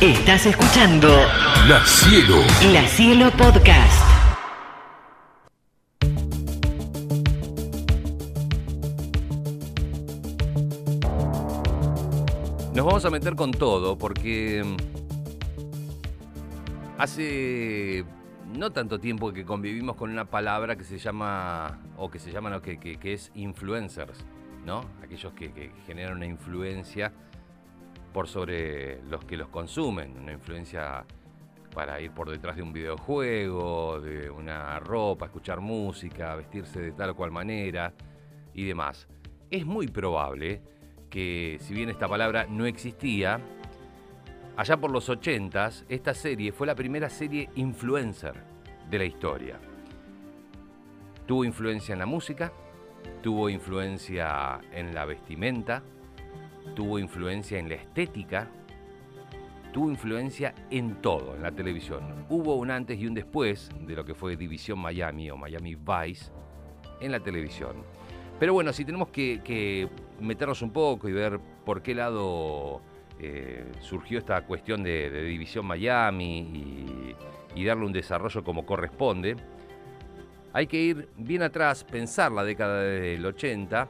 Estás escuchando La Cielo. La Cielo Podcast. Nos vamos a meter con todo porque mm, hace no tanto tiempo que convivimos con una palabra que se llama, o que se llama, no, que, que- que es influencers, ¿no? Aquellos que, que generan una influencia por sobre los que los consumen, una influencia para ir por detrás de un videojuego, de una ropa, escuchar música, vestirse de tal o cual manera y demás. Es muy probable que, si bien esta palabra no existía, allá por los 80s, esta serie fue la primera serie influencer de la historia. Tuvo influencia en la música, tuvo influencia en la vestimenta, tuvo influencia en la estética, tuvo influencia en todo, en la televisión. Hubo un antes y un después de lo que fue División Miami o Miami Vice en la televisión. Pero bueno, si tenemos que, meternos un poco y ver por qué lado eh, surgió esta cuestión de, de División Miami y, y darle un desarrollo como corresponde, hay que ir bien atrás, pensar la década del 80,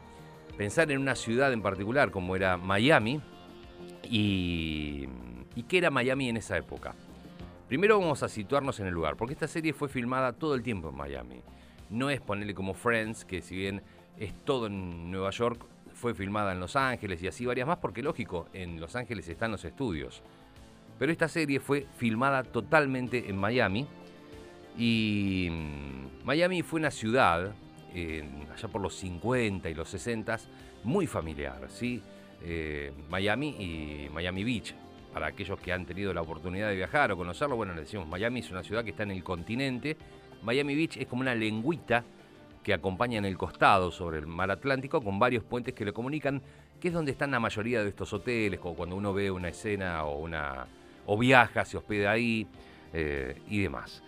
pensar en una ciudad en particular como era Miami y, y qué era Miami en esa época. Primero vamos a situarnos en el lugar, porque esta serie fue filmada todo el tiempo en Miami. No es ponerle como Friends, que si bien es todo en Nueva York, fue filmada en Los Ángeles y así varias más, porque lógico, en Los Ángeles están los estudios. Pero esta serie fue filmada totalmente en Miami. Y mm, Miami fue una ciudad, allá por los 50 y los 60, muy familiar, ¿sí? Eh, Miami y Miami Beach. Para aquellos que han tenido la oportunidad de viajar o conocerlo, bueno, le decimos, Miami es una ciudad que está en el continente. Miami Beach es como una lengüita que acompaña en el costado sobre el mar Atlántico con varios puentes que lo comunican, que es donde están la mayoría de estos hoteles, como cuando uno ve una escena o una o viaja, se hospeda ahí eh, y demás.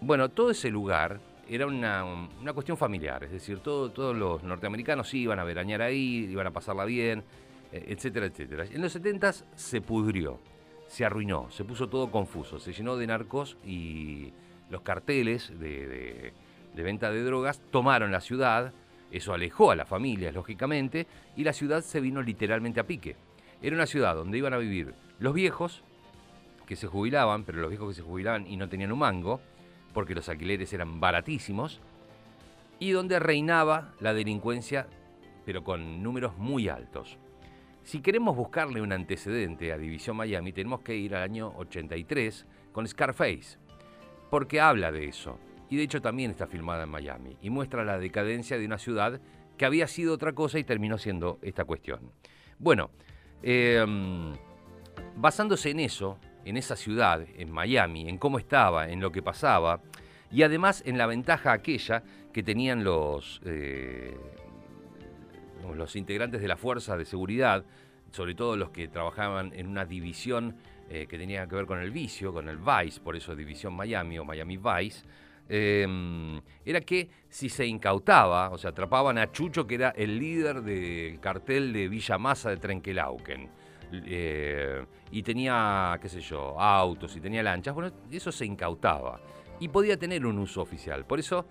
Bueno, todo ese lugar era una, una cuestión familiar, es decir, todo- todos los norteamericanos iban a veranear ahí, iban a pasarla bien, eh, etcétera, etcétera. En los 70 se pudrió, se arruinó, se puso todo confuso, se llenó de narcos y los carteles de, de- de venta de drogas tomaron la ciudad, eso alejó a las familias, lógicamente, y la ciudad se vino literalmente a pique. Era una ciudad donde iban a vivir los viejos, que se jubilaban, pero los viejos que se jubilaban y no tenían un mango, porque los alquileres eran baratísimos, y donde reinaba la delincuencia, pero con números muy altos. Si queremos buscarle un antecedente a División Miami, tenemos que ir al año 83 con Scarface, porque habla de eso. Y de hecho también está filmada en Miami y muestra la decadencia de una ciudad que había sido otra cosa y terminó siendo esta cuestión. Bueno, eh, basándose en eso, en esa ciudad, en Miami, en cómo estaba, en lo que pasaba, y además en la ventaja aquella que tenían los, eh, los integrantes de la fuerza de seguridad, sobre todo los que trabajaban en una división eh, que tenía que ver con el vicio, con el Vice, por eso División Miami o Miami Vice, eh, era que si se incautaba, o sea, atrapaban a Chucho, que era el líder del cartel de Villa Masa de Trenquelauquen, eh, y tenía, qué sé yo, autos y tenía lanchas, bueno, eso se incautaba y podía tener un uso oficial. Por eso,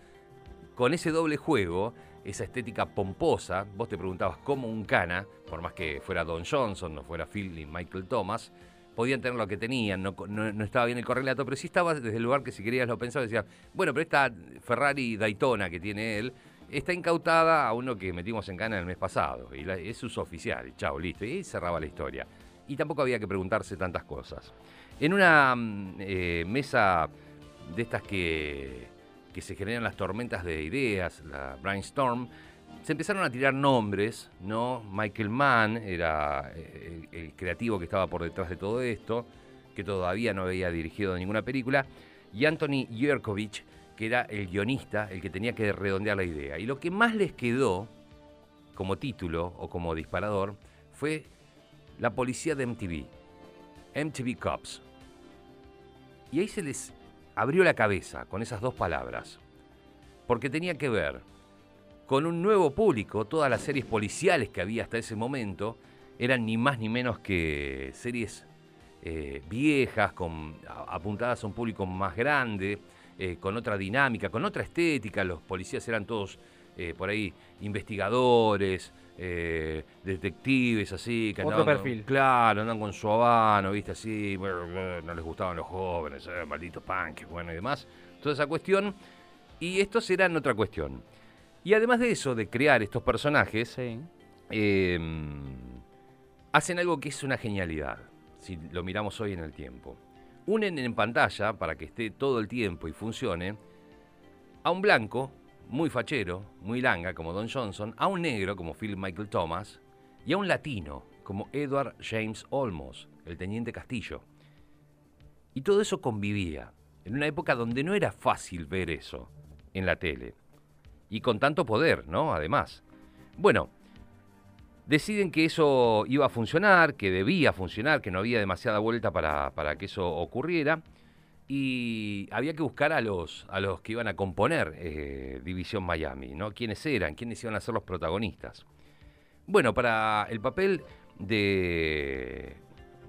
con ese doble juego, esa estética pomposa, vos te preguntabas cómo un cana, por más que fuera Don Johnson, no fuera Phil ni Michael Thomas, podían tener lo que tenían, no, no- estaba bien el correlato, pero sí estaba desde el lugar que si querías lo pensabas, decía, bueno, pero esta Ferrari Daytona que tiene él, está incautada a uno que metimos en cana el mes pasado, y es uso oficial, chao, listo, y cerraba la historia. Y tampoco había que preguntarse tantas cosas. En una mm, eh, mesa de estas que, que se generan las tormentas de ideas, la brainstorm, se empezaron a tirar nombres, ¿no? Michael Mann era eh, el, el creativo que estaba por detrás de todo esto, que todavía no había dirigido ninguna película, y Anthony Yerkovich, que era el guionista, el que tenía que redondear la idea. Y lo que más les quedó como título o como disparador fue La policía de MTV, MTV Cops. Y ahí se les abrió la cabeza con esas dos palabras, porque tenía que ver con un nuevo público, todas las series policiales que había hasta ese momento eran ni más ni menos que series eh, viejas, con, apuntadas a un público más grande, eh, con otra dinámica, con otra estética. Los policías eran todos eh, por ahí investigadores, eh, detectives, así. Que Otro andaban perfil. claro, andan con su habano, viste, así. brr, brr, No les gustaban los jóvenes, malditos punks, bueno, y demás. Toda esa cuestión. Y estos eran otra cuestión. Y además de eso, de crear estos personajes, Sí. eh, hacen algo que es una genialidad, si lo miramos hoy en el tiempo. Unen en pantalla, para que esté todo el tiempo y funcione, a un blanco, muy fachero, muy langa, como Don Johnson, a un negro, como Philip Michael Thomas, y a un latino, como Edward James Olmos, el teniente Castillo. Y todo eso convivía, en una época donde no era fácil ver eso en la tele. Y con tanto poder, ¿no? Además. Bueno, deciden que eso iba a funcionar, que debía funcionar, que no había demasiada vuelta para, para que eso ocurriera. Y había que buscar a los, a los que iban a componer eh, División Miami, ¿no? ¿Quiénes eran? ¿Quiénes iban a ser los protagonistas? Bueno, para el papel de,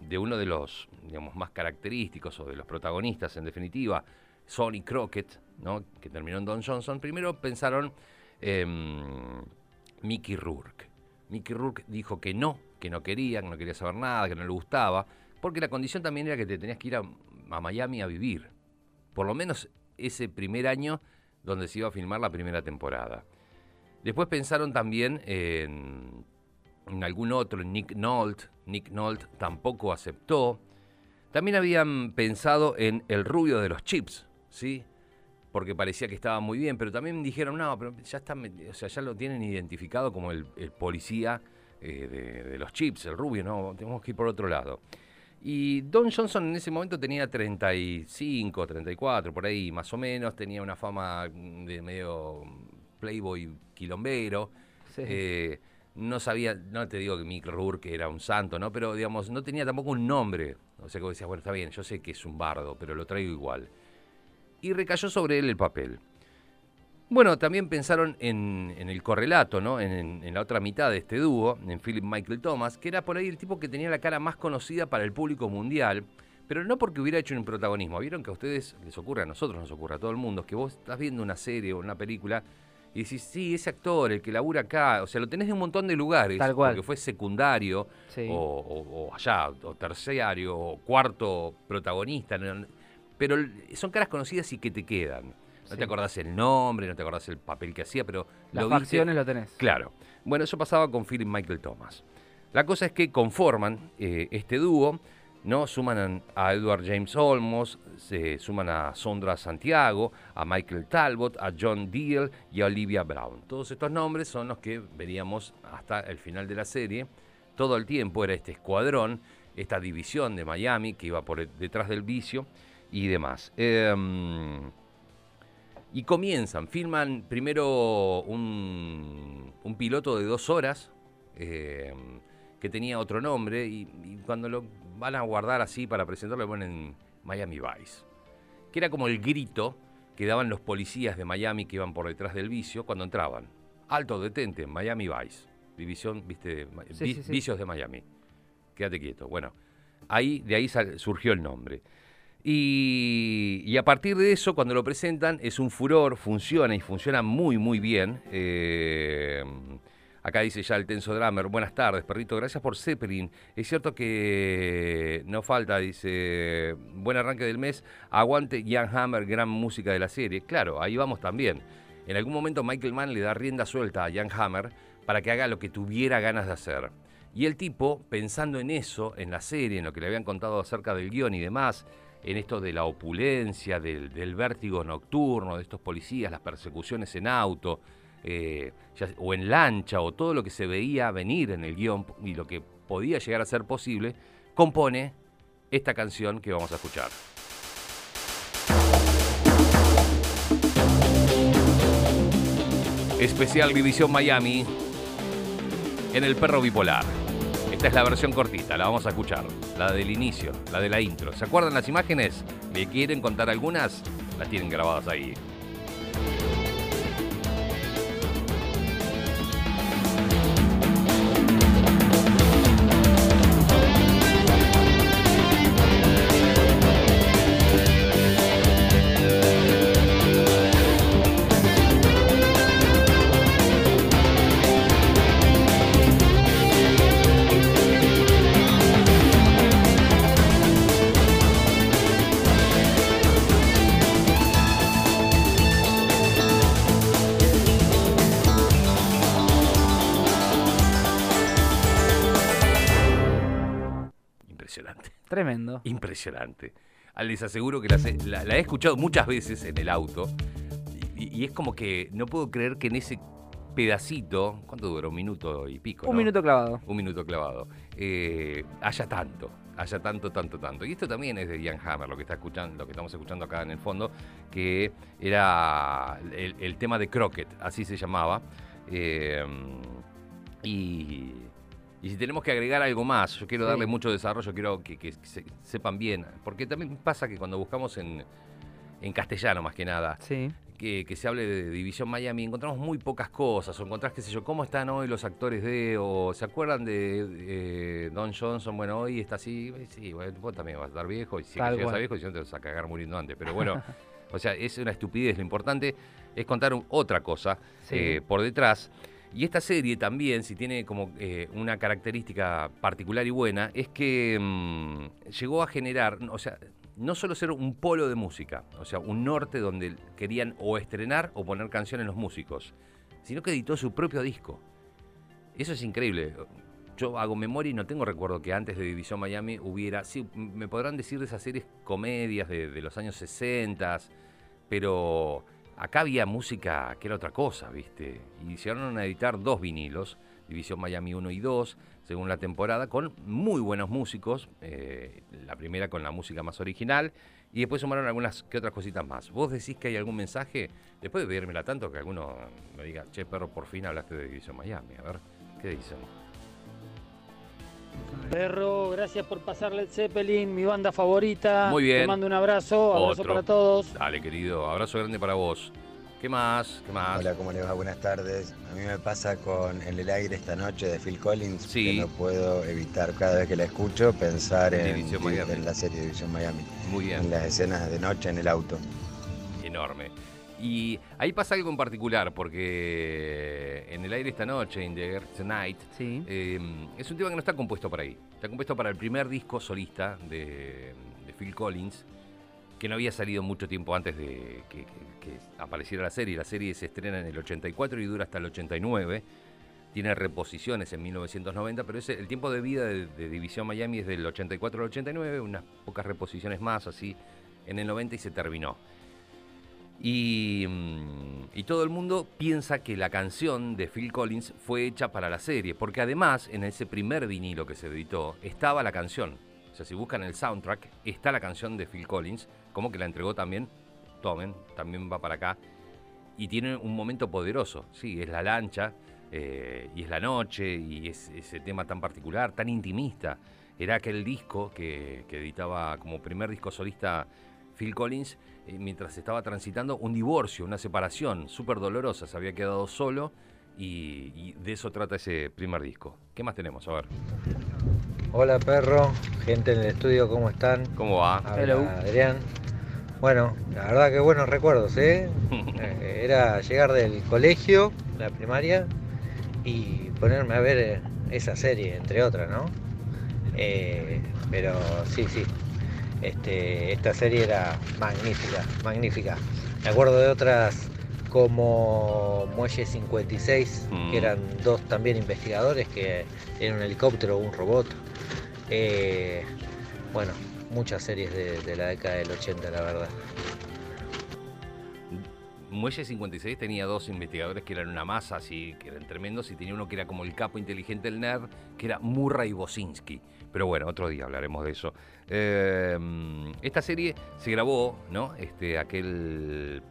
de uno de los digamos, más característicos o de los protagonistas, en definitiva, Sonny Crockett, ¿no? que terminó en Don Johnson, primero pensaron en Mickey Rourke. Mickey Rourke dijo que no, que no quería, que no quería saber nada, que no le gustaba, porque la condición también era que te tenías que ir a, a Miami a vivir. Por lo menos ese primer año donde se iba a filmar la primera temporada. Después pensaron también en, en algún otro, Nick Nolte. Nick Nolte tampoco aceptó. También habían pensado en el rubio de los chips, ¿sí? Porque parecía que estaba muy bien, pero también dijeron, no, pero ya está, o sea, ya lo tienen identificado como el, el policía eh, de, de los chips, el rubio, no, tenemos que ir por otro lado. Y Don Johnson en ese momento tenía 35, 34, por ahí más o menos, tenía una fama de medio playboy quilombero. Sí. Eh, no sabía, no te digo que Mick Rourke era un santo, ¿no? Pero digamos, no tenía tampoco un nombre. O sea, que decías, bueno, está bien, yo sé que es un bardo, pero lo traigo igual. Y recayó sobre él el papel. Bueno, también pensaron en, en el correlato, ¿no? En, en- la otra mitad de este dúo, en Philip Michael Thomas, que era por ahí el tipo que tenía la cara más conocida para el público mundial, pero no porque hubiera hecho un protagonismo. Vieron que a ustedes les ocurre, a nosotros nos ocurre, a todo el mundo, es que vos estás viendo una serie o una película y decís, sí, ese actor, el que labura acá, o sea, lo tenés de un montón de lugares, Tal cual. porque fue secundario, Sí. o, o- o allá, o terciario, o cuarto protagonista, no- pero son caras conocidas y que te quedan. No Sí. te acordás el nombre, no te acordás el papel que hacía, pero Las lo facciones lo tenés. Claro. Bueno, eso pasaba con Philip Michael Thomas. La cosa es que conforman eh, este dúo, ¿no? Suman a Edward James Olmos, se suman a Sondra Santiago, a Michael Talbot, a John Deal y a Olivia Brown. Todos estos nombres son los que veríamos hasta el final de la serie. Todo el tiempo era este escuadrón, esta división de Miami que iba por detrás del vicio y demás. Em, y comienzan, filman primero un, un piloto de dos horas eh, que tenía otro nombre y, y cuando lo van a guardar así para presentarlo le ponen Miami Vice, que era como el grito que daban los policías de Miami que iban por detrás del vicio cuando entraban. Alto, detente, Miami Vice, división, viste, Ma- Sí, vi- sí, sí. vicios de Miami. Quédate quieto. Bueno, ahí, de ahí sal- surgió el nombre. Y, a partir de eso, cuando lo presentan, es un furor, funciona y funciona muy, muy bien. Eh, acá dice ya el tenso drummer, buenas tardes, perrito, gracias por Zeppelin. Es cierto que no falta, dice, buen arranque del mes, aguante Jan Hammer, gran música de la serie. Claro, ahí vamos también. En algún momento Michael Mann le da rienda suelta a Jan Hammer para que haga lo que tuviera ganas de hacer. Y el tipo, pensando en eso, en la serie, en lo que le habían contado acerca del guion y demás, en esto de la opulencia, del, vértigo nocturno, de estos policías, las persecuciones en auto, eh, o en lancha, o todo lo que se veía venir en el guion y lo que podía llegar a ser posible, compone esta canción que vamos a escuchar. Especial División Miami en El Perro Bipolar. Esta es la versión cortita, la vamos a escuchar. La del inicio, la de la intro. ¿Se acuerdan las imágenes? ¿Le quieren contar algunas? Las tienen grabadas ahí. Tremendo. Impresionante. Les aseguro que la, se- la- la he escuchado muchas veces en el auto y, y es como que no puedo creer que en ese pedacito, ¿cuánto dura? Un minuto y pico. Un ¿no? minuto clavado. Un minuto clavado. eh, haya tanto, haya tanto, tanto, tanto. Y esto también es de Ian Hammer, lo que está escuchando, lo que estamos escuchando acá en el fondo, que era el, el tema de Crockett, así se llamaba. Eh, y, y si tenemos que agregar algo más, yo quiero Sí. darle mucho desarrollo, quiero que, que se- sepan bien, porque también pasa que cuando buscamos en, en castellano más que nada, Sí. que, que se hable de División Miami, encontramos muy pocas cosas, o encontrás, qué sé yo, cómo están hoy los actores de, o se acuerdan de eh, Don Johnson, bueno, hoy está así, sí, bueno, vos también vas a estar viejo, y si Tal llegas a cual. viejo, si no te vas a cagar muriendo antes, pero bueno, o sea, es una estupidez, lo importante es contar un- otra cosa Sí. eh, por detrás. Y esta serie también, si tiene como eh, una característica particular y buena, es que mm, llegó a generar, o sea, no solo ser un polo de música, o sea, un norte donde querían o estrenar o poner canciones los músicos, sino que editó su propio disco. Eso es increíble. Yo hago memoria y no tengo recuerdo que antes de División Miami hubiera, sí, me podrán decir de esas series comedias de, de los años 60, pero acá había música que era otra cosa, ¿viste? Y llegaron a editar dos vinilos, División Miami 1 y 2, según la temporada, con muy buenos músicos, eh, la primera con la música más original, y después sumaron algunas que otras cositas más. ¿Vos decís que hay algún mensaje? Después de pedírmela tanto que alguno me diga, che, perro, por fin hablaste de División Miami. A ver, ¿qué dicen? Perro, gracias por pasarle el Zeppelin, mi banda favorita. Muy bien. Te mando un abrazo, abrazo Otro. para todos. Dale, querido, abrazo grande para vos. ¿Qué más? ¿Qué más? Hola, ¿cómo les va? Buenas tardes. A mí me pasa con En el aire esta noche de Phil Collins, Sí. que no puedo evitar cada vez que la escucho pensar en, en la serie División Miami, Muy bien. en las escenas de noche en el auto. enorme. Y ahí pasa algo en particular, porque en el aire esta noche, In the Air Tonight, Sí. eh, es un tema que no está compuesto para ahí. Está compuesto para el primer disco solista de, de Phil Collins, que no había salido mucho tiempo antes de que, que- que apareciera la serie. La serie se estrena en el 84 y dura hasta el 89. Tiene reposiciones en 1990, pero ese, el tiempo de vida de, de División Miami es del 84 al 89, unas pocas reposiciones más así en el 90 y se terminó. Y, mm, y todo el mundo piensa que la canción de Phil Collins fue hecha para la serie, porque además en ese primer vinilo que se editó estaba la canción. O sea, si buscan el soundtrack, está la canción de Phil Collins, como que la entregó también, tomen, también va para acá, y tiene un momento poderoso, sí, es la lancha, eh, y es la noche, y es ese tema tan particular, tan intimista. Era aquel disco que, editaba como primer disco solista Phil Collins, mientras estaba transitando un divorcio, una separación súper dolorosa, se había quedado solo, y, y de eso trata ese primer disco. ¿Qué más tenemos? A ver, Hola perro, gente en el estudio, ¿cómo están? ¿cómo va? Habla Hello. Adrián. Bueno, la verdad que buenos recuerdos, ¿eh? Eh, Era llegar del colegio, la primaria, y ponerme a ver eh, esa serie, entre otras, ¿no? Eh, pero sí, sí, este, esta serie era magnífica, magnífica. Me acuerdo de otras como Muelle 56, Mm. que eran dos también investigadores que en un helicóptero o un robot. Eh, bueno, muchas series de, de la década del 80, la verdad. Muelle 56 tenía dos investigadores que eran una masa, así, que eran tremendos, y tenía uno que era como el capo inteligente del nerd, que era Murray Bosinski. Pero bueno, otro día hablaremos de eso. Eh, esta serie se grabó, ¿no? Este, aquel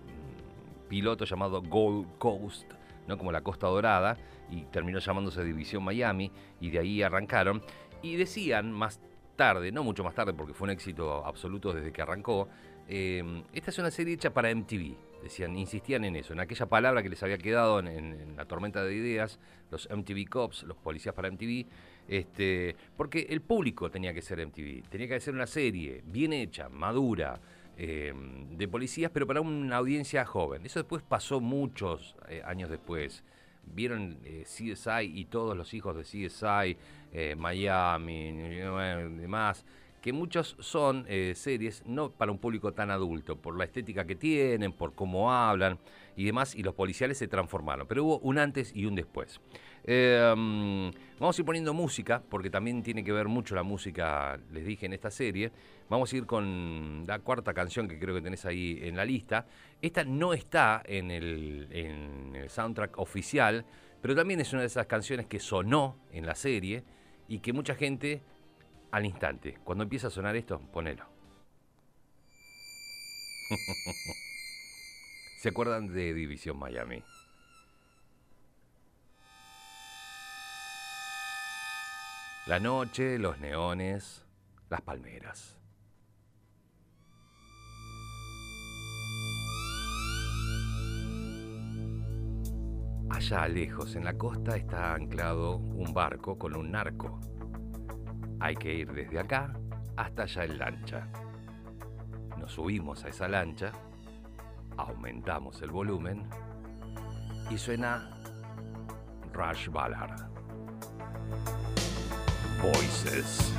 piloto llamado Gold Coast, ¿no? Como la Costa Dorada, y terminó llamándose División Miami, y de ahí arrancaron. Y decían más tarde, no mucho más tarde, porque fue un éxito absoluto desde que arrancó, eh, esta es una serie hecha para MTV. Decían, insistían en eso, en aquella palabra que les había quedado en la tormenta de ideas, los MTV Cops, los policías para MTV, este, porque el público tenía que ser MTV, tenía que ser una serie bien hecha, madura, eh, de policías, pero para una audiencia joven. Eso después pasó muchos eh, años después. Vieron eh, CSI y todos los hijos de CSI, eh, Miami, demás, que muchos son eh, series no para un público tan adulto, por la estética que tienen, por cómo hablan y demás, y los policiales se transformaron. Pero hubo un antes y un después. Mm, vamos a ir poniendo música, porque también tiene que ver mucho la música, les dije, en esta serie. Vamos a ir con la cuarta canción que creo que tenés ahí en la lista. Esta no está en el, en el soundtrack oficial, pero también es una de esas canciones que sonó en la serie y que mucha gente al instante, cuando empieza a sonar esto, ponelo. ¿Se acuerdan de División Miami? La noche, los neones, las palmeras. Allá lejos en la costa está anclado un barco con un narco. Hay que ir desde acá hasta allá en lancha. Nos subimos a esa lancha, aumentamos el volumen y suena Rush Ballard. Voices.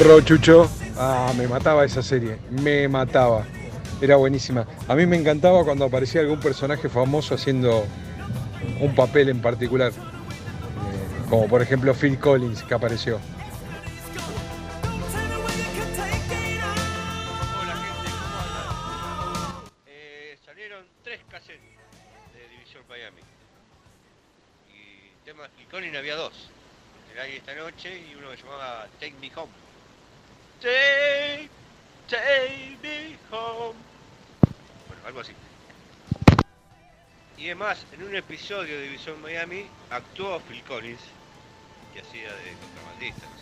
Perro Chucho. Ah, me mataba esa serie. Me mataba. Era buenísima. A mí me encantaba cuando aparecía algún personaje famoso haciendo un papel en particular. Eh, como por ejemplo Phil Collins que apareció. Un episodio de División Miami actuó Phil Collins, que hacía de contrabandista, no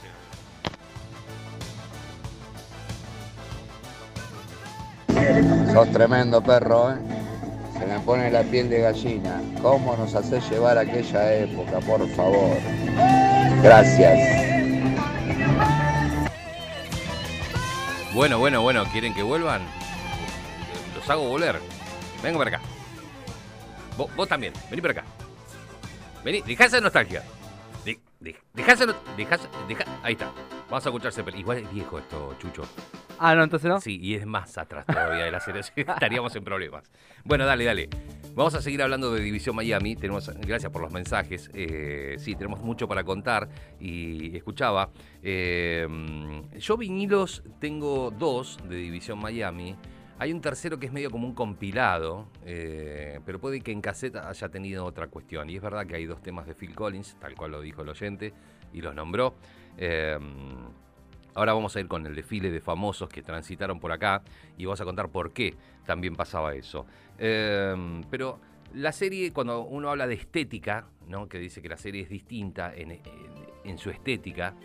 sé. Sos tremendo perro, ¿eh? Se me pone la piel de gallina. ¿Cómo nos haces llevar a aquella época, por favor? Gracias. Bueno, bueno, bueno, ¿quieren que vuelvan? Los hago volver. Venga para acá. Vos, vos también, vení para acá. Vení, dejá esa nostalgia. De, de- dejá esa no- dejá esa- dejá- ahí está. Vamos a escuchar Zeppelin. Igual es viejo esto, Chucho. Ah, no, entonces no. Sí, y es más atrás todavía de la serie. Estaríamos en problemas. Bueno, dale, dale. Vamos a seguir hablando de División Miami. Tenemos, gracias por los mensajes. Eh, sí, tenemos mucho para contar. Y escuchaba. eh, yo vinilos tengo dos de División Miami. Hay un tercero que es medio como un compilado, eh, pero puede que en caseta haya tenido otra cuestión. Y es verdad que hay dos temas de Phil Collins, tal cual lo dijo el oyente, y los nombró. Eh, Ahora vamos a ir con el desfile de famosos que transitaron por acá y vamos a contar por qué también pasaba eso. Eh, pero la serie, cuando uno habla de estética, ¿no? que dice que la serie es distinta en su estética,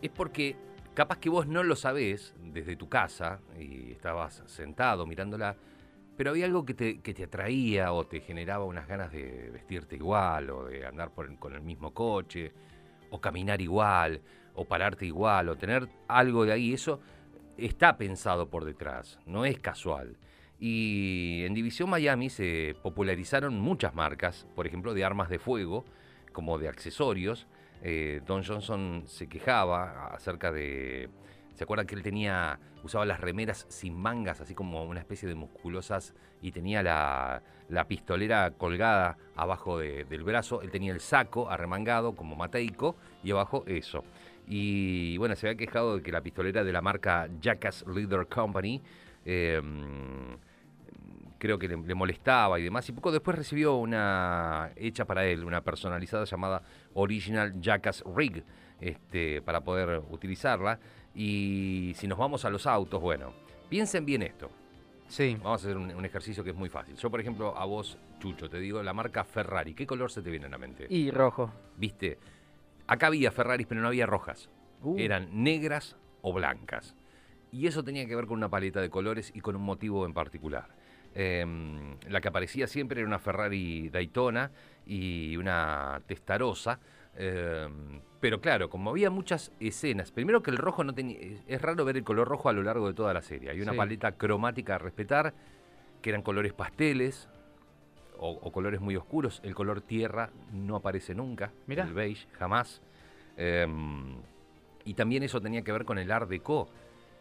es porque capaz que vos no lo sabés desde tu casa y estabas sentado mirándola, pero había algo que te, que te atraía o te generaba unas ganas de vestirte igual o de andar con el mismo coche o caminar igual o pararte igual o tener algo de ahí. Eso está pensado por detrás, no es casual. Y en División Miami se popularizaron muchas marcas, por ejemplo, de armas de fuego, como de accesorios. Eh, Don Johnson se quejaba acerca de... ¿Se acuerdan que él tenía, usaba las remeras sin mangas, así como una especie de musculosas, y tenía la, pistolera colgada abajo de- del brazo? Él tenía el saco arremangado como mateico y abajo eso. Y bueno, se había quejado de que la pistolera de la marca Jackass Leather Company eh, creo que le, le molestaba y demás. Y poco después recibió una hecha para él, una personalizada llamada Original Jackass Rig, este, para poder utilizarla. Y si nos vamos a los autos, bueno, piensen bien esto. Sí. Vamos a hacer un, un ejercicio que es muy fácil. Yo, por ejemplo, a vos, Chucho, te digo la marca Ferrari. ¿Qué color se te viene a la mente? Y rojo. ¿Viste? Acá había Ferraris, pero no había rojas. Uh. Eran negras o blancas. Y eso tenía que ver con una paleta de colores y con un motivo en particular. Em, la que aparecía siempre era una Ferrari Daytona y una Testarossa. em, pero claro, como había muchas escenas, primero que el rojo no tenía. Es raro ver el color rojo a lo largo de toda la serie. Hay una Sí. paleta cromática a respetar, que eran colores pasteles o, o colores muy oscuros. El color tierra no aparece nunca. Mirá. El beige, jamás. Em, y también eso tenía que ver con el Art Deco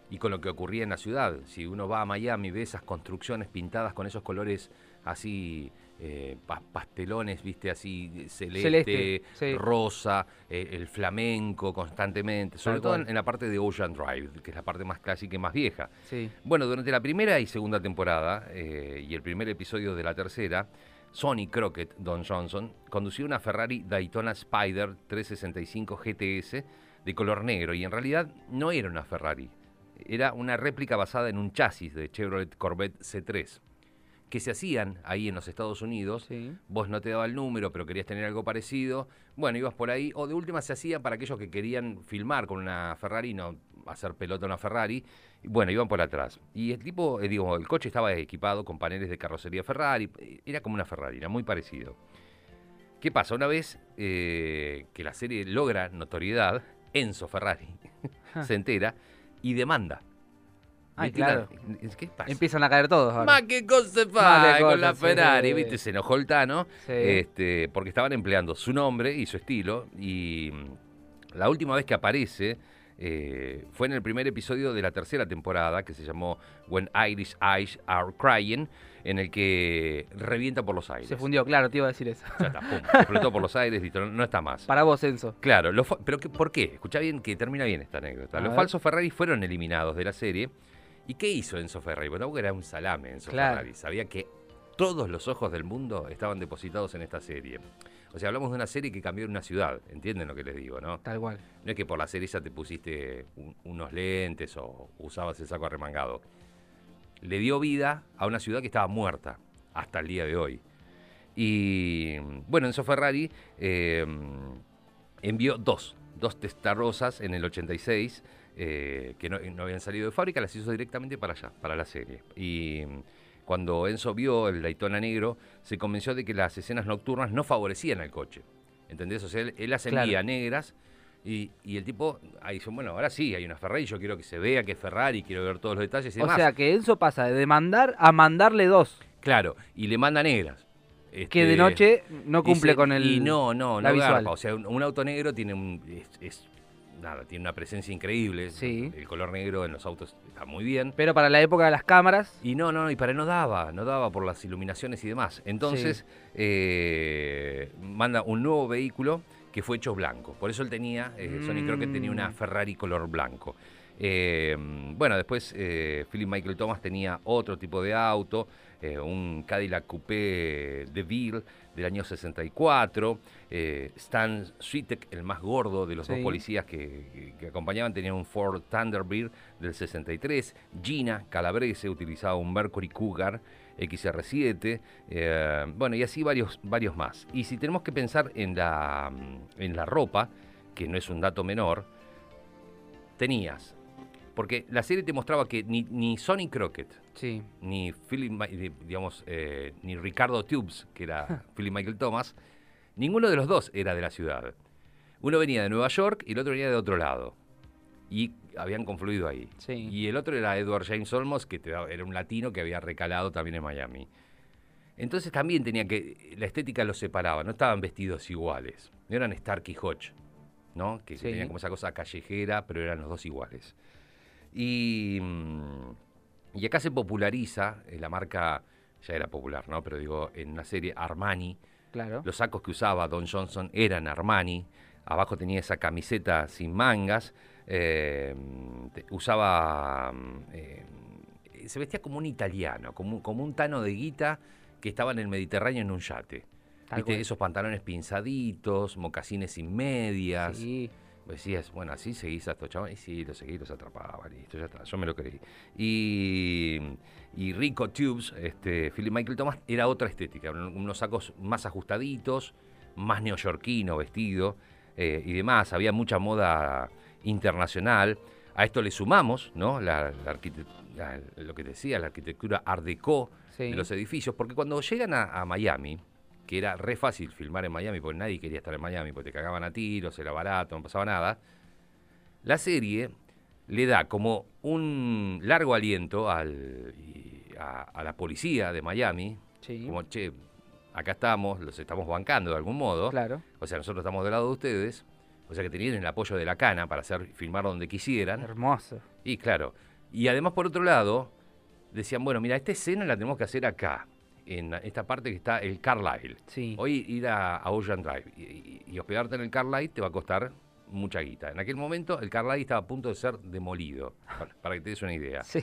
y con lo que ocurría en la ciudad. Si uno va a Miami, ve esas construcciones pintadas con esos colores así eh, pa- pastelones, viste, así celeste, Celeste, sí. rosa, eh, el flamenco constantemente, sobre todo en la parte de Ocean Drive, que es la parte más clásica y más vieja. Sí. Bueno, durante la primera y segunda temporada eh, y el primer episodio de la tercera, Sonny Crockett, Don Johnson, conducía una Ferrari Daytona Spider 365 GTS de color negro y en realidad no era una Ferrari, era una réplica basada en un chasis de Chevrolet Corvette C3 que se hacían ahí en los Estados Unidos. Sí. Vos no te daba el número, pero querías tener algo parecido. Bueno, ibas por ahí. O de última se hacía para aquellos que querían filmar con una Ferrari, no hacer pelota a una Ferrari. Y Bueno, iban por atrás. Y el tipo, eh, digo, el coche estaba equipado con paneles de carrocería Ferrari. eh, Era como una Ferrari, era muy parecido. ¿Qué pasa? Una vez eh, que la serie logra notoriedad, Enzo Ferrari se entera y demanda. Ay, claro. ¿Qué pasa? Empiezan a caer todos ahora. Se Ma, fa qué con la Ferrari, sí. ¿viste? Se enojó el Tano, este, porque estaban empleando su nombre y su estilo. Y mm, la última vez que aparece eh, fue en el primer episodio de la tercera temporada, que se llamó When Irish Eyes Are Crying, en el que revienta por los aires. Se fundió, claro, te iba a decir eso. Ya está, pum, explotó por los aires, listo, no, no está más. Para vos, Enzo. Claro, lo pero que- ¿por qué? Escucha bien que termina bien esta anécdota. A Los ver. falsos Ferrari fueron eliminados de la serie. ¿Y qué hizo Enzo Ferrari? Porque tampoco era un salame Enzo Claro. Ferrari. Sabía que todos los ojos del mundo estaban depositados en esta serie. O sea, hablamos de una serie que cambió una ciudad. ¿Entienden lo que les digo, no? Tal cual. No es que por la serie ya te pusiste un- unos lentes o usabas el saco arremangado. Le dio vida a una ciudad que estaba muerta hasta el día de hoy. Y bueno, Enzo Ferrari eh, envió dos, dos testarosas en el 86 eh, que no, no habían salido de fábrica, las hizo directamente para allá, para la serie. Y cuando Enzo vio el Daytona negro, se convenció de que las escenas nocturnas no favorecían al coche. ¿Entendés? O sea, él, él Claro. envía negras y, y el tipo ahí dice, bueno, ahora sí, hay una Ferrari, yo quiero que se vea que es Ferrari, quiero ver todos los detalles y O demás. sea que Enzo pasa de demandar a mandarle dos. Claro, y le manda negras. Que de Este, noche no cumple con el. Y no, no, la no visual. garpa. O sea, un, un auto negro tiene un. Es, es- nada, tiene una presencia increíble. Sí. El color negro en los autos está muy bien. Pero para la época de las cámaras. Y no, no, y para no daba, no daba por las iluminaciones y demás. Entonces, eh, manda un nuevo vehículo que fue hecho blanco. Por eso él tenía, eh, Sony creo que tenía una Mm. Ferrari color blanco. Eh, bueno, después eh, Philip Michael Thomas tenía otro tipo de auto, un Cadillac Coupé de Ville del año 64. eh, Stan Switek, el más gordo de los dos policías que acompañaban, tenía un Ford Thunderbird del 63. Gina Calabrese utilizaba un Mercury Cougar XR7. eh, bueno, y así varios, varios más. Y si tenemos que pensar en la, en la ropa, que no es un dato menor, tenías. Porque la serie te mostraba que ni, ni Sonny Crockett, Sí. ni Philip, digamos, eh, ni Ricardo Tubes, que era Philip Michael Thomas, ninguno de los dos era de la ciudad. Uno venía de Nueva York y el otro venía de otro lado. Y habían confluido ahí. Sí. Y el otro era Edward James Olmos, que te era un latino que había recalado también en Miami. Entonces también tenía que. La estética los separaba, no estaban vestidos iguales. No eran Stark y Hodge, ¿no? Que, tenían como esa cosa callejera, pero eran los dos iguales. Y, mm, y acá se populariza, eh, la marca ya era popular, ¿no? Pero digo, en una serie Armani, Claro. los sacos que usaba Don Johnson eran Armani. Abajo tenía esa camiseta sin mangas. eh, te- usaba. mm, eh, se vestía como un italiano, como, un- como un tano de guita que estaba en el Mediterráneo en un yate. ¿Viste? Esos pantalones pinzaditos, mocasines sin medias. Sí. Decías, bueno, así seguís a estos chavales. Y sí, los seguí, los atrapaba, listo, ya está, yo me lo creí. Y, y Rico Tubes, este, Philip Michael Thomas, era otra estética, un- unos sacos más ajustaditos, más neoyorquino vestido eh, y demás. Había mucha moda internacional. A esto le sumamos, ¿no? La, la arquite- la- lo que decía, la arquitectura art déco Sí. de los edificios, porque cuando llegan a, a Miami, que era re fácil filmar en Miami, porque nadie quería estar en Miami, porque te cagaban a tiros, era barato, no pasaba nada, la serie le da como un largo aliento al, y a, a la policía de Miami, Sí. como, che, acá estamos, los estamos bancando de algún modo, Claro. o sea, nosotros estamos del lado de ustedes, o sea que tenían el apoyo de la cana para hacer filmar donde quisieran. Hermoso. Y claro, y además por otro lado, decían, bueno, mira, esta escena la tenemos que hacer acá, en esta parte que está el Carlisle. Sí. Hoy ir a, a Ocean Drive y, y- y hospedarte en el Carlisle te va a costar mucha guita. En aquel momento el Carlisle estaba a punto de ser demolido, para, para que te des una idea. Sí.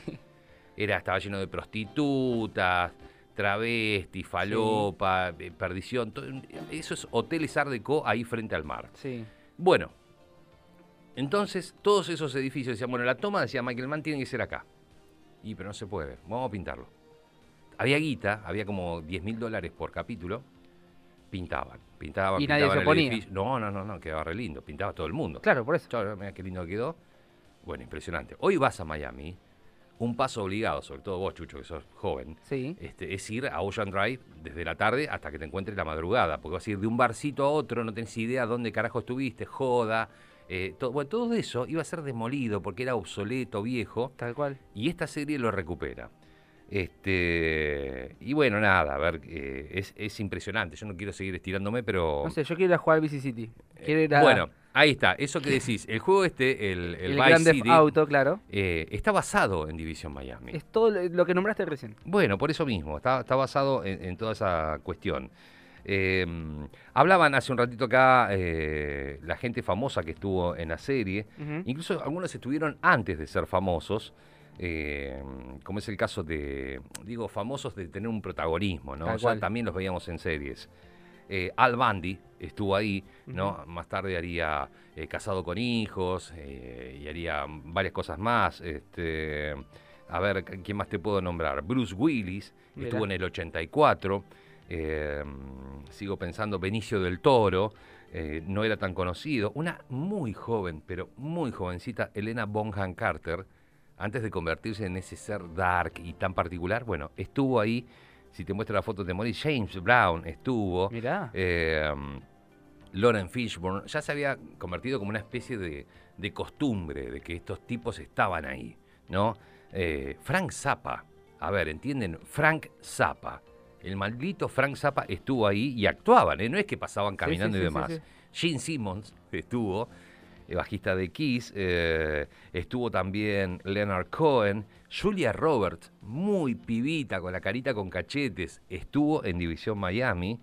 Era, estaba lleno de prostitutas, travestis, falopa, eh, perdición. todo- eso es hoteles Art Deco ahí frente al mar. Sí. Bueno, entonces todos esos edificios decían, bueno, la toma, decía Michael Mann, tiene que ser acá. Y pero no se puede, vamos a pintarlo. Había guita, había como 10 mil dólares por capítulo, pintaban, pintaban, Y nadie pintaban se el oponía. edificio. No, no, no, no, quedaba re lindo, pintaba todo el mundo. Claro, por eso. Chau, mira qué lindo quedó. Bueno, impresionante. Hoy vas a Miami, un paso obligado, sobre todo vos, Chucho, que sos joven, Sí. este, es ir a Ocean Drive desde la tarde hasta que te encuentres la madrugada, porque vas a ir de un barcito a otro, no tenés idea dónde carajo estuviste, joda. eh, to- bueno, todo eso iba a ser demolido porque era obsoleto, viejo, Tal cual. y esta serie lo recupera. Este, y bueno, nada, a ver, eh, es, es impresionante. Yo no quiero seguir estirándome, pero. No sé, yo quiero ir a jugar al Vice City. Quiero ir a... Bueno, ahí está, eso que decís. El juego este, el, el, el Vice Grand Theft City, Auto, claro. eh, está basado en División Miami. Es todo lo- que nombraste recién. Bueno, por eso mismo, está, está basado en, en toda esa cuestión. Eh, hablaban hace un ratito acá eh, la gente famosa que estuvo en la serie, incluso algunos estuvieron antes de ser famosos, eh, como es el caso de, digo, famosos de tener un protagonismo, ¿no? O sea, también los veíamos en series. Eh, Al Bundy estuvo ahí, ¿no? Más tarde haría eh, Casado con Hijos y haría varias cosas más. Este, a ver, ¿quién más te puedo nombrar? Bruce Willis estuvo en el 84. Eh, sigo pensando, Benicio del Toro, eh, no era tan conocido. Una muy joven, pero muy jovencita, Elena Bonham Carter, antes de convertirse en ese ser dark y tan particular, bueno, estuvo ahí. Si te muestro la foto de morir, James Brown estuvo. Mirá. Eh, Lauren Fishburne, ya se había convertido como una especie de, de costumbre de que estos tipos estaban ahí, ¿no? Eh, Frank Zappa, a ver, ¿entienden? Frank Zappa. El maldito Frank Zappa estuvo ahí y actuaban, ¿eh? No es que pasaban caminando sí, y demás. sí, Gene Simmons estuvo, bajista de Kiss, eh, estuvo también Leonard Cohen, Julia Roberts, muy pibita, con la carita con cachetes, estuvo en División Miami.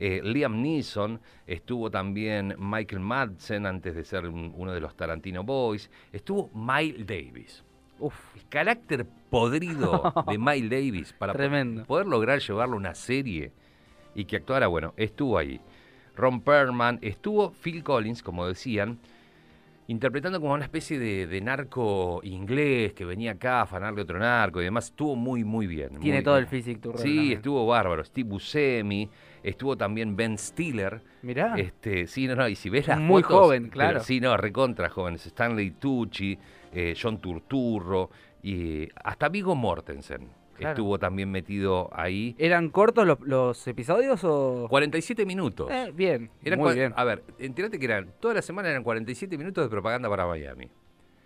Eh, Liam Neeson, estuvo también Michael Madsen antes de ser un- uno de los Tarantino Boys, estuvo Miles Davis. Uf, El carácter podrido de Miles Davis para Tremendo. poder lograr llevarlo a una serie y que actuara, bueno, estuvo ahí. Ron Perlman, estuvo Phil Collins, como decían, interpretando como una especie de, de narco inglés que venía acá a afanarle otro narco y demás. Estuvo muy, muy bien. Tiene muy todo bien. el physique Turrell Sí, estuvo bárbaro. Steve Buscemi, estuvo también Ben Stiller. Mirá. Este, sí, no, no, y si ves las Muy fotos, joven, pero claro. sí, no, recontra jóvenes. Stanley Tucci, eh, John Turturro y hasta Vigo Mortensen Claro. estuvo también metido ahí. ¿Eran cortos los, los episodios o...? 47 minutos. Eh, bien, Eran muy bien. A ver, entérate que eran, toda la semana eran 47 minutos de propaganda para Miami.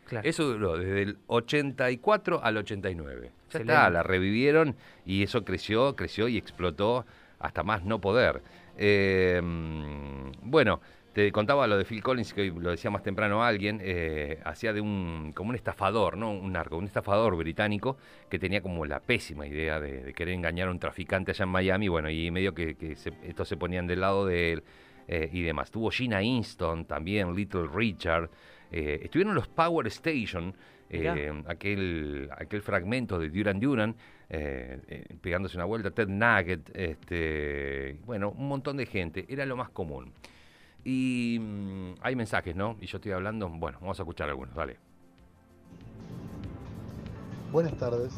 Claro. Eso duró desde el 84 al 89. Ya Excelente. está, la revivieron y eso creció, creció y explotó hasta más no poder. Eh, mm, bueno, te contaba lo de Phil Collins, que hoy lo decía más temprano alguien, eh, hacía de un, como un estafador, ¿no? Un narco, un estafador británico que tenía como la pésima idea de, de querer engañar a un traficante allá en Miami, bueno, y medio que, que se- estos se ponían del lado de él eh, y demás. Tuvo Gina Easton también, Little Richard, eh, estuvieron los Power Station, aquel, aquel fragmento de Duran Duran, pegándose una vuelta, Ted Nugget, este, bueno, un montón de gente, era lo más común. Y mm, hay mensajes, ¿no? Y yo estoy hablando, bueno, vamos a escuchar algunos, dale. Buenas tardes.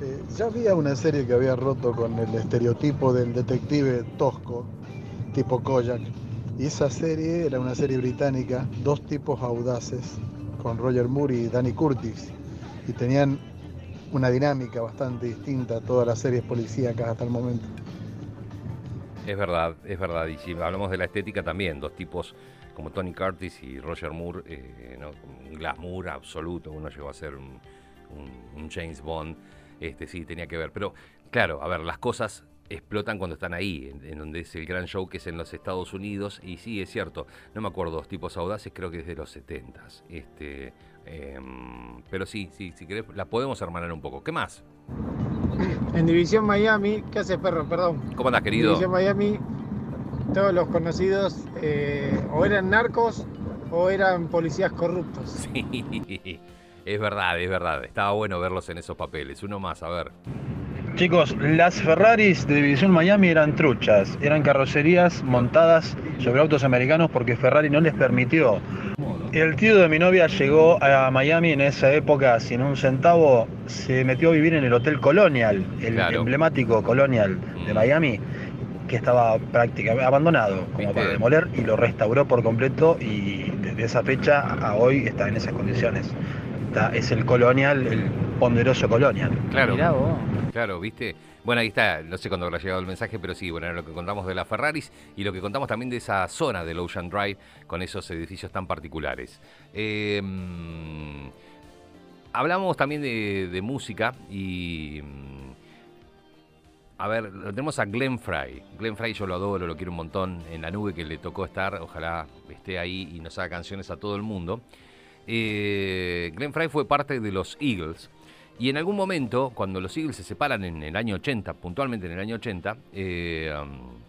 Eh, ya había una serie que había roto con el estereotipo del detective tosco, tipo Koyak. Y esa serie era una serie británica, dos tipos audaces, con Roger Moore y Danny Curtis. Y tenían una dinámica bastante distinta a todas las series policíacas hasta el momento. Es verdad, es verdad. Y si hablamos de la estética también, dos tipos como Tony Curtis y Roger Moore, eh, ¿no? un glamour absoluto. Uno llegó a ser un, James Bond. Este sí, tenía que ver. Pero claro, a ver, las cosas explotan cuando están ahí, en, donde es el gran show que es en los Estados Unidos. Y sí, es cierto, no me acuerdo, dos tipos audaces, creo que es de los 70 Este, em, pero sí, sí, si querés, la podemos hermanar un poco. ¿Qué más? En División Miami, ¿qué hace perro? Perdón. ¿Cómo andás, En querido? División Miami, todos los conocidos eh, o eran narcos o eran policías corruptos. Sí, es verdad, es verdad. Estaba bueno verlos en esos papeles. Uno más, a ver. Chicos, las Ferraris de División Miami eran truchas, eran carrocerías montadas sobre autos americanos porque Ferrari no les permitió. El tío de mi novia llegó a Miami en esa época sin un centavo, se metió a vivir en el Hotel Colonial, el Claro. emblemático Colonial de Miami, que estaba prácticamente abandonado como para demoler y lo restauró por completo y desde esa fecha a hoy está en esas condiciones. Está- es el Colonial, el ponderoso Colonial. Claro. Claro, ¿viste? Bueno, ahí está, no sé cuándo habrá llegado el mensaje, pero sí, bueno, era lo que contamos de las Ferraris y lo que contamos también de esa zona del Ocean Drive con esos edificios tan particulares. Eh, mm, hablamos también de, de música y... mm, A ver, lo tenemos a Glenn Fry. Glenn Fry yo lo adoro, lo quiero un montón. En la nube que le tocó estar, ojalá esté ahí y nos haga canciones a todo el mundo. Eh, Glenn Fry fue parte de los Eagles. Y en algún momento, cuando los Eagles se separan en el año 80, puntualmente en el año 80, eh, um,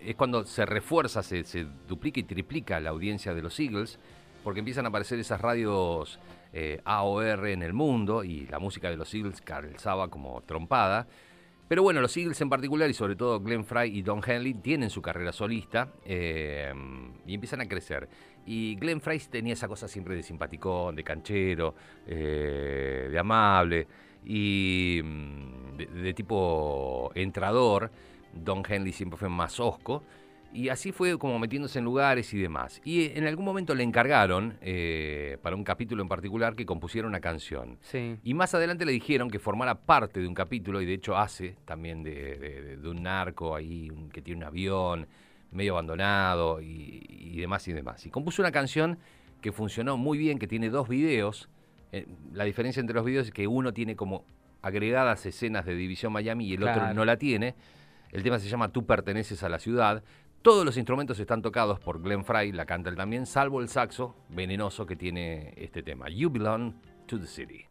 es cuando se refuerza, se, duplica y triplica la audiencia de los Eagles, porque empiezan a aparecer esas radios eh, AOR en el mundo y la música de los Eagles calzaba como trompada. Pero bueno, los Eagles en particular y sobre todo Glenn Fry y Don Henley tienen su carrera solista eh, y empiezan a crecer. Y Glenn Fry tenía esa cosa siempre de simpaticón, de canchero, eh, de amable y mm, de, de tipo entrador. Don Henley siempre fue más osco. Y así fue como metiéndose en lugares y demás. Y eh, en algún momento le encargaron, eh, para un capítulo en particular, que compusiera una canción. Sí. Y más adelante le dijeron que formara parte de un capítulo, y de hecho hace también de, de- de un narco ahí que tiene un avión medio abandonado y, y demás y demás. Y compuso una canción que funcionó muy bien, que tiene dos videos. Eh, la diferencia entre los videos es que uno tiene como agregadas escenas de División Miami y el otro no la tiene. El tema se llama Tú perteneces a la ciudad. Todos los instrumentos están tocados por Glenn Fry, la canta él también, salvo el saxo venenoso que tiene este tema. You belong to the city.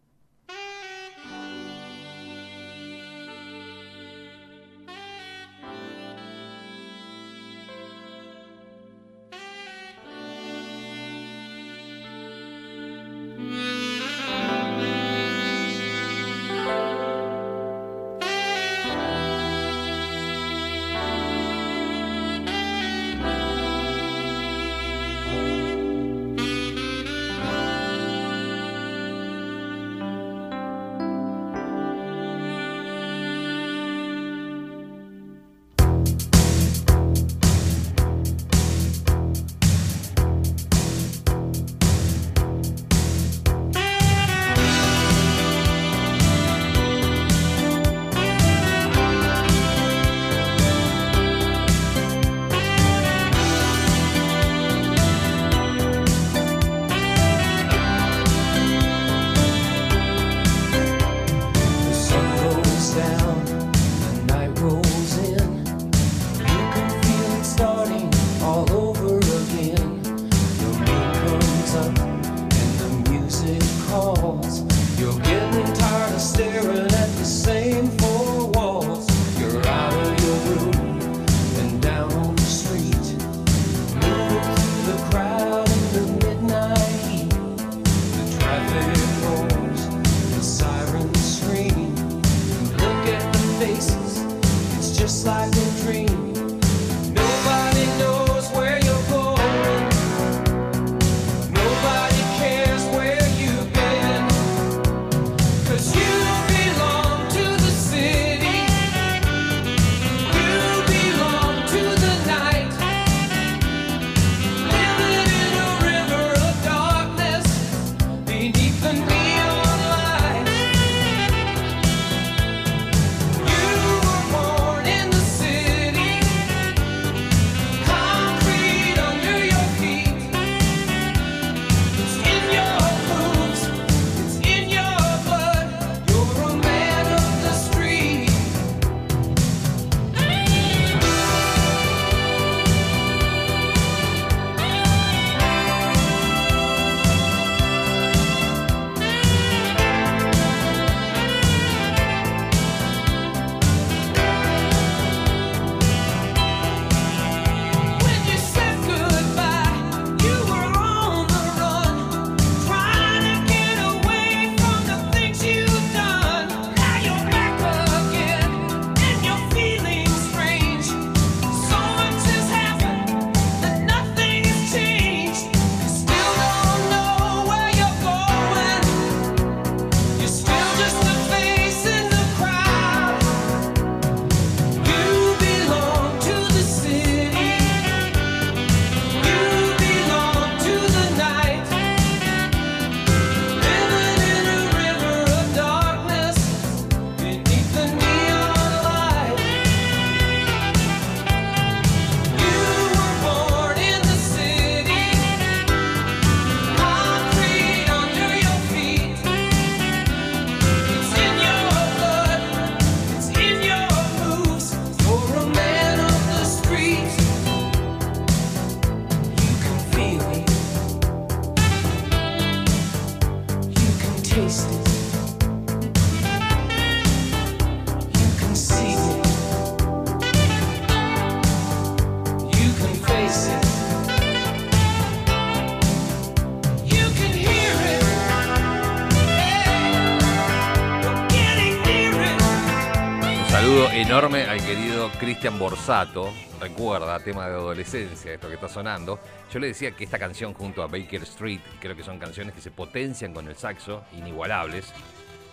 Cristian Borsato. Recuerda, tema de adolescencia, esto que está sonando. Yo le decía que esta canción junto a Baker Street, creo que son canciones que se potencian con el saxo, inigualables.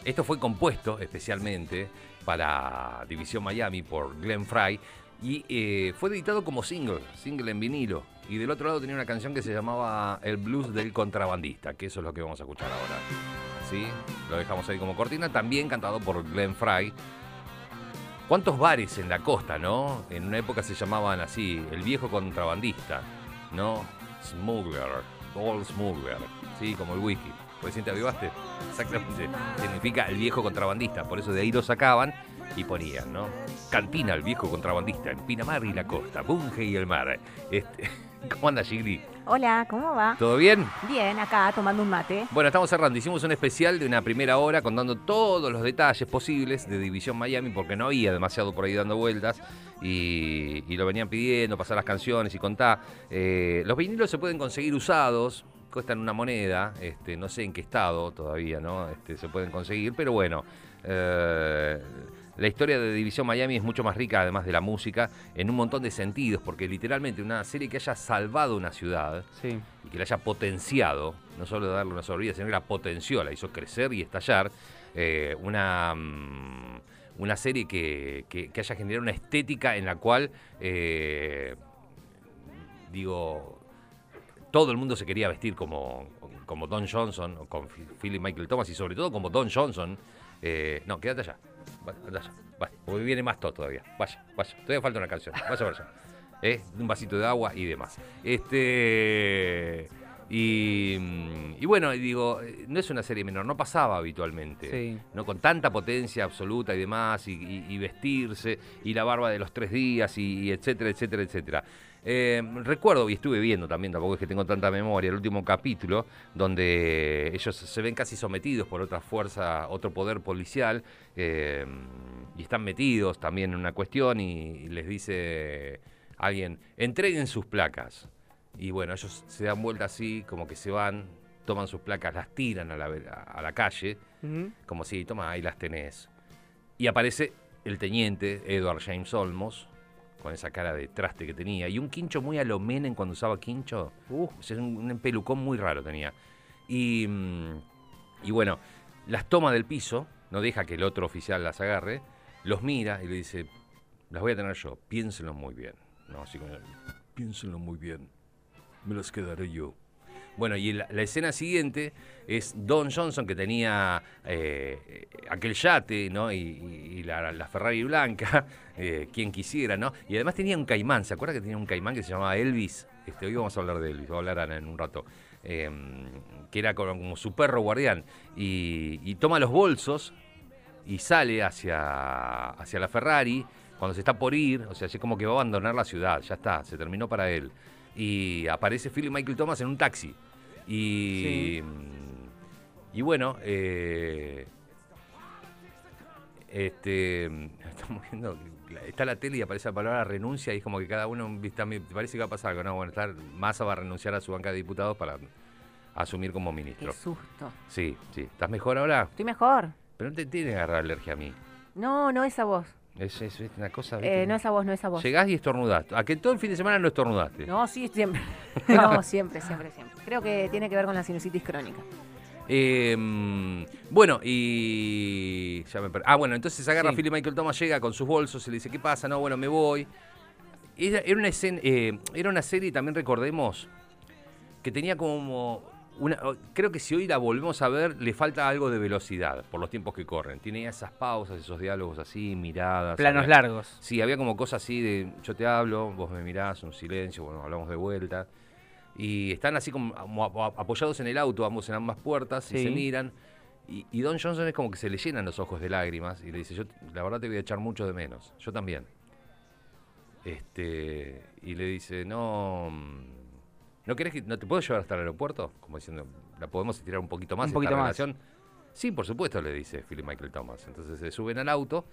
Esto fue compuesto especialmente para División Miami por Glenn Fry y eh, fue editado como single, single en vinilo. Y del otro lado tenía una canción que se llamaba El Blues del Contrabandista, que eso es lo que vamos a escuchar ahora. ¿Sí? Lo dejamos ahí como cortina, también cantado por Glenn Fry. ¿Cuántos bares en la costa, no? En una época se llamaban así, el viejo contrabandista, ¿no? Smuggler, Old Smuggler, ¿sí? Como el whisky. Recién te avivaste. Exactamente. Significa el viejo contrabandista. Por eso de ahí lo sacaban y ponían, ¿no? Cantina, el viejo contrabandista, en Pinamar y la costa, Bunge y el mar. Este, ¿Cómo anda, Gigli? Hola, ¿cómo va? ¿Todo bien? Bien, acá tomando un mate. Bueno, estamos cerrando. Hicimos un especial de una primera hora contando todos los detalles posibles de División Miami porque no había demasiado por ahí dando vueltas y, y lo venían pidiendo, pasar las canciones y contar. Eh, los vinilos se pueden conseguir usados, cuestan una moneda, este, no sé en qué estado todavía, ¿no? Este, se pueden conseguir, pero bueno. eh, la historia de División Miami es mucho más rica, además de la música, en un montón de sentidos, porque literalmente una serie que haya salvado una ciudad Sí. y que la haya potenciado, no solo darle una sobrevida, sino que la potenció, la hizo crecer y estallar, eh, una, mm, una serie que, que- que haya generado una estética en la cual, eh, digo, todo el mundo se quería vestir como, como Don Johnson, o con Phil- Philip Michael Thomas, y sobre todo como Don Johnson. Eh, no, quédate allá. Va- anda allá. Vaya, porque viene más todo todavía. Vaya, vaya. Todavía falta una canción. Vaya para allá. ¿Eh? Un vasito de agua y demás. Este. Y, y bueno, digo, eh, no es una serie menor, no pasaba habitualmente. Sí. ¿no? Con tanta potencia absoluta y demás, y, y- y vestirse, y la barba de los tres días, y etcétera, etcétera, etcétera. Eh, recuerdo, y estuve viendo también, tampoco es que tengo tanta memoria, el último capítulo, donde ellos se ven casi sometidos por otra fuerza, otro poder policial, eh, y están metidos también en una cuestión, y, y les dice alguien, entreguen sus placas. Y bueno, ellos se dan vuelta así, como que se van, toman sus placas, las tiran a la, a la calle, como si, toma, ahí las tenés. Y aparece el teniente Edward James Olmos, con esa cara de traste que tenía, y un quincho muy a lo Menem cuando usaba quincho. Un, un pelucón muy raro tenía. Y, mm, y bueno, las toma del piso, no deja que el otro oficial las agarre, los mira y le dice, las voy a tener yo, piénsenlo muy bien. No, así como, piénsenlo muy bien, me las quedaré yo. Bueno, y la, escena siguiente es Don Johnson que tenía eh, aquel yate, ¿no? Y, y- la, Ferrari blanca, eh, quien quisiera, ¿no? Y además tenía un caimán, ¿se acuerda que tenía un caimán que se llamaba Elvis? Este, hoy vamos a hablar de Elvis, vamos a hablar en un rato. Eh, que era como, su perro guardián. Y, toma los bolsos y sale hacia, hacia la Ferrari cuando se está por ir, o sea, así como que va a abandonar la ciudad, ya está, se terminó para él. Y aparece Philip Michael Thomas en un taxi. Y, y bueno, eh, este, estamos viendo, está la tele y aparece la palabra renuncia y es como que cada uno, parece que va a pasar algo, no, bueno, está, Massa va a renunciar a su banca de diputados para asumir como ministro. Qué susto. Sí, sí. ¿Estás mejor ahora? Estoy mejor. Pero no te tiene que agarrar alergia a mí. No, no es a vos. Es, es- es una cosa. Eh, no es a vos, no es a vos. Llegás y estornudaste. ¿A que todo el fin de semana no estornudaste? No, sí, siempre. No, siempre, siempre, siempre. Creo que tiene que ver con la sinusitis crónica. Eh, mm, bueno, y. Ya me per- Ah, bueno, entonces agarra a Philip Michael Thomas, llega con sus bolsos y le dice: ¿Qué pasa? No, bueno, me voy. Era, era una, escena, eh, era una serie, también recordemos, que tenía como. Una, creo que si hoy la volvemos a ver, le falta algo de velocidad por los tiempos que corren. Tiene esas pausas, esos diálogos así, miradas. Planos había- largos. Sí, había como cosas así de yo te hablo, vos me mirás, un silencio, bueno, hablamos de vuelta. Y están así como como ap- apoyados en el auto, ambos en ambas puertas, y se miran. Y, y Don Johnson es como que se le llenan los ojos de lágrimas y le dice, yo la verdad te voy a echar mucho de menos, yo también. Este, y le dice, no, mm, ¿no querés que no te puedo llevar hasta el aeropuerto? Como diciendo, ¿la podemos estirar un poquito más Un poquito esta más. relación? Sí, por supuesto, le dice Philip Michael Thomas. Entonces se suben al auto,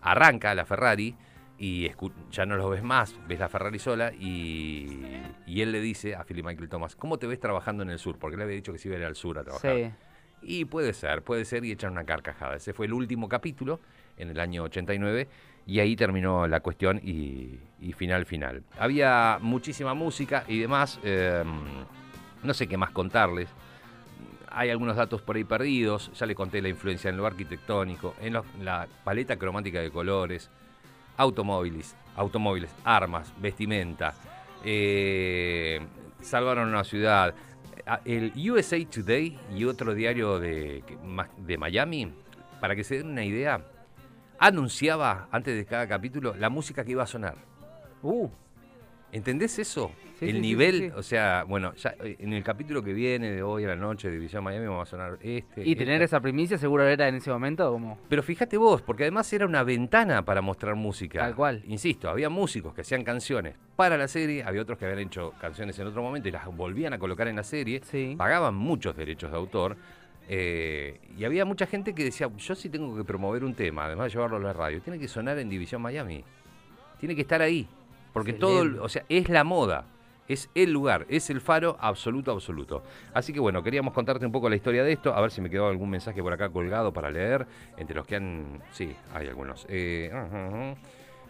arranca la Ferrari y ya no los ves más, ves la Ferrari sola y, y él le dice a Philip Michael Thomas, ¿cómo te ves trabajando en el sur? Porque le había dicho que se iba a ir al sur a trabajar. Sí. Y puede ser, puede ser y echan una carcajada. Ese fue el último capítulo en el año 89 y ahí terminó la cuestión y, final final. Había muchísima música y demás, eh, no sé qué más contarles. hay algunos datos por ahí perdidos. Ya le conté la influencia en lo arquitectónico, en la paleta cromática de colores, automóviles, automóviles, armas, vestimenta. eh, salvaron una ciudad. Ah, El USA Today y otro diario de Miami, para que se den una idea, anunciaba antes de cada capítulo la música que iba a sonar. Uh. ¿Entendés eso? Sí, el sí, nivel, sí, o sea, bueno, ya eh, en el capítulo que viene de hoy a la noche de División Miami va a sonar este. Y tener esa primicia seguro era en ese momento como... Pero fíjate vos, porque además era una ventana para mostrar música. Tal cual. Insisto, había músicos que hacían canciones para la serie, había otros que habían hecho canciones en otro momento y las volvían a colocar en la serie. Pagaban muchos derechos de autor. Eh, y había mucha gente que decía, yo sí tengo que promover un tema, además de llevarlo a la radio, tiene que sonar en División Miami. Tiene que estar ahí. Porque todo, o sea, es la moda. Es el lugar, es el faro absoluto, absoluto. Así que bueno, queríamos contarte un poco la historia de esto, a ver si me quedó algún mensaje por acá colgado para leer, entre los que han... Sí, hay algunos. Eh.